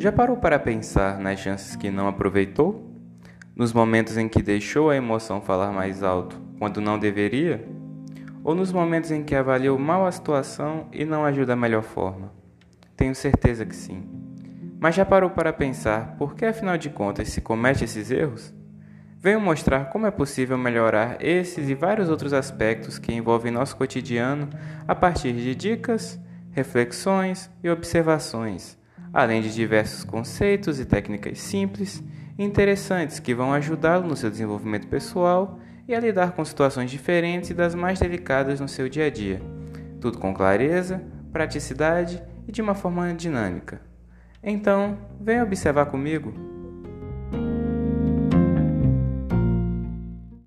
Já parou para pensar nas chances que não aproveitou? Nos momentos em que deixou a emoção falar mais alto quando não deveria? Ou nos momentos em que avaliou mal a situação e não agiu da melhor forma? Tenho certeza que sim. Mas já parou para pensar por que afinal de contas se comete esses erros? Venho mostrar como é possível melhorar esses e vários outros aspectos que envolvem nosso cotidiano a partir de dicas, reflexões e observações além de diversos conceitos e técnicas simples e interessantes que vão ajudá-lo no seu desenvolvimento pessoal e a lidar com situações diferentes e das mais delicadas no seu dia a dia. Tudo com clareza, praticidade e de uma forma dinâmica. Então, venha observar comigo